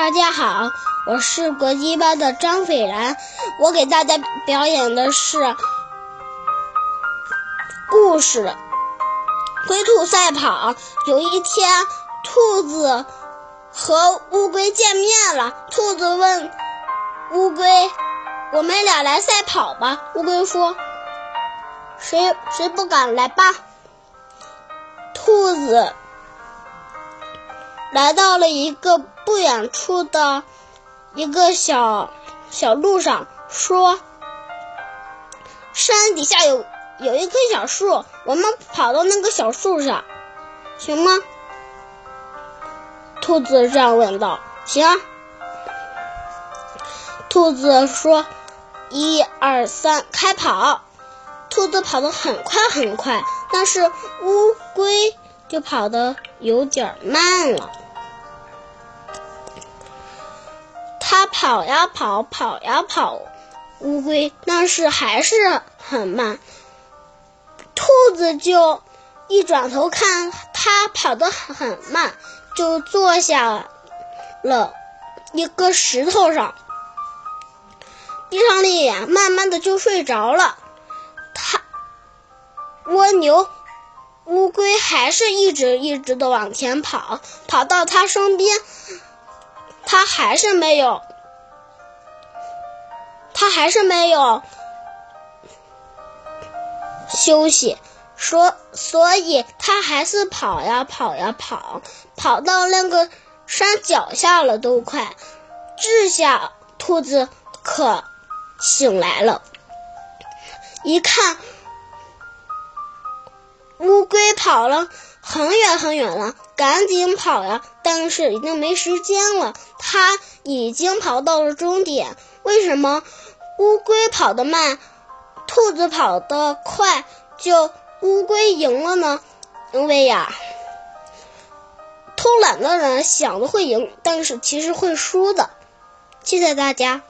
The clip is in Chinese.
大家好，我是国际班的张斐然，我给大家表演的是故事《龟兔赛跑》。有一天，兔子和乌龟见面了。兔子问乌龟：“我们俩来赛跑吧？”乌龟说：“谁谁不敢来吧？”兔子。来到了一个不远处的一个小小路上，说：“山底下有有一棵小树，我们跑到那个小树上，行吗？”兔子这样问道。“行。”兔子说：“一二三，开跑！”兔子跑得很快很快，但是乌龟就跑得有点慢了。它跑呀跑，跑呀跑，乌龟但是还是很慢。兔子就一转头看它跑得很慢，就坐下了一个石头上，闭上了眼，慢慢的就睡着了。它蜗牛乌龟还是一直一直的往前跑，跑到它身边。他还是没有，他还是没有休息，所所以他还是跑呀跑呀跑，跑到那个山脚下了，都快。这下兔子可醒来了，一看乌龟跑了。很远很远了，赶紧跑呀！但是已经没时间了，他已经跑到了终点。为什么乌龟跑得慢，兔子跑得快，就乌龟赢了呢？因为呀，偷懒的人想着会赢，但是其实会输的。谢谢大家。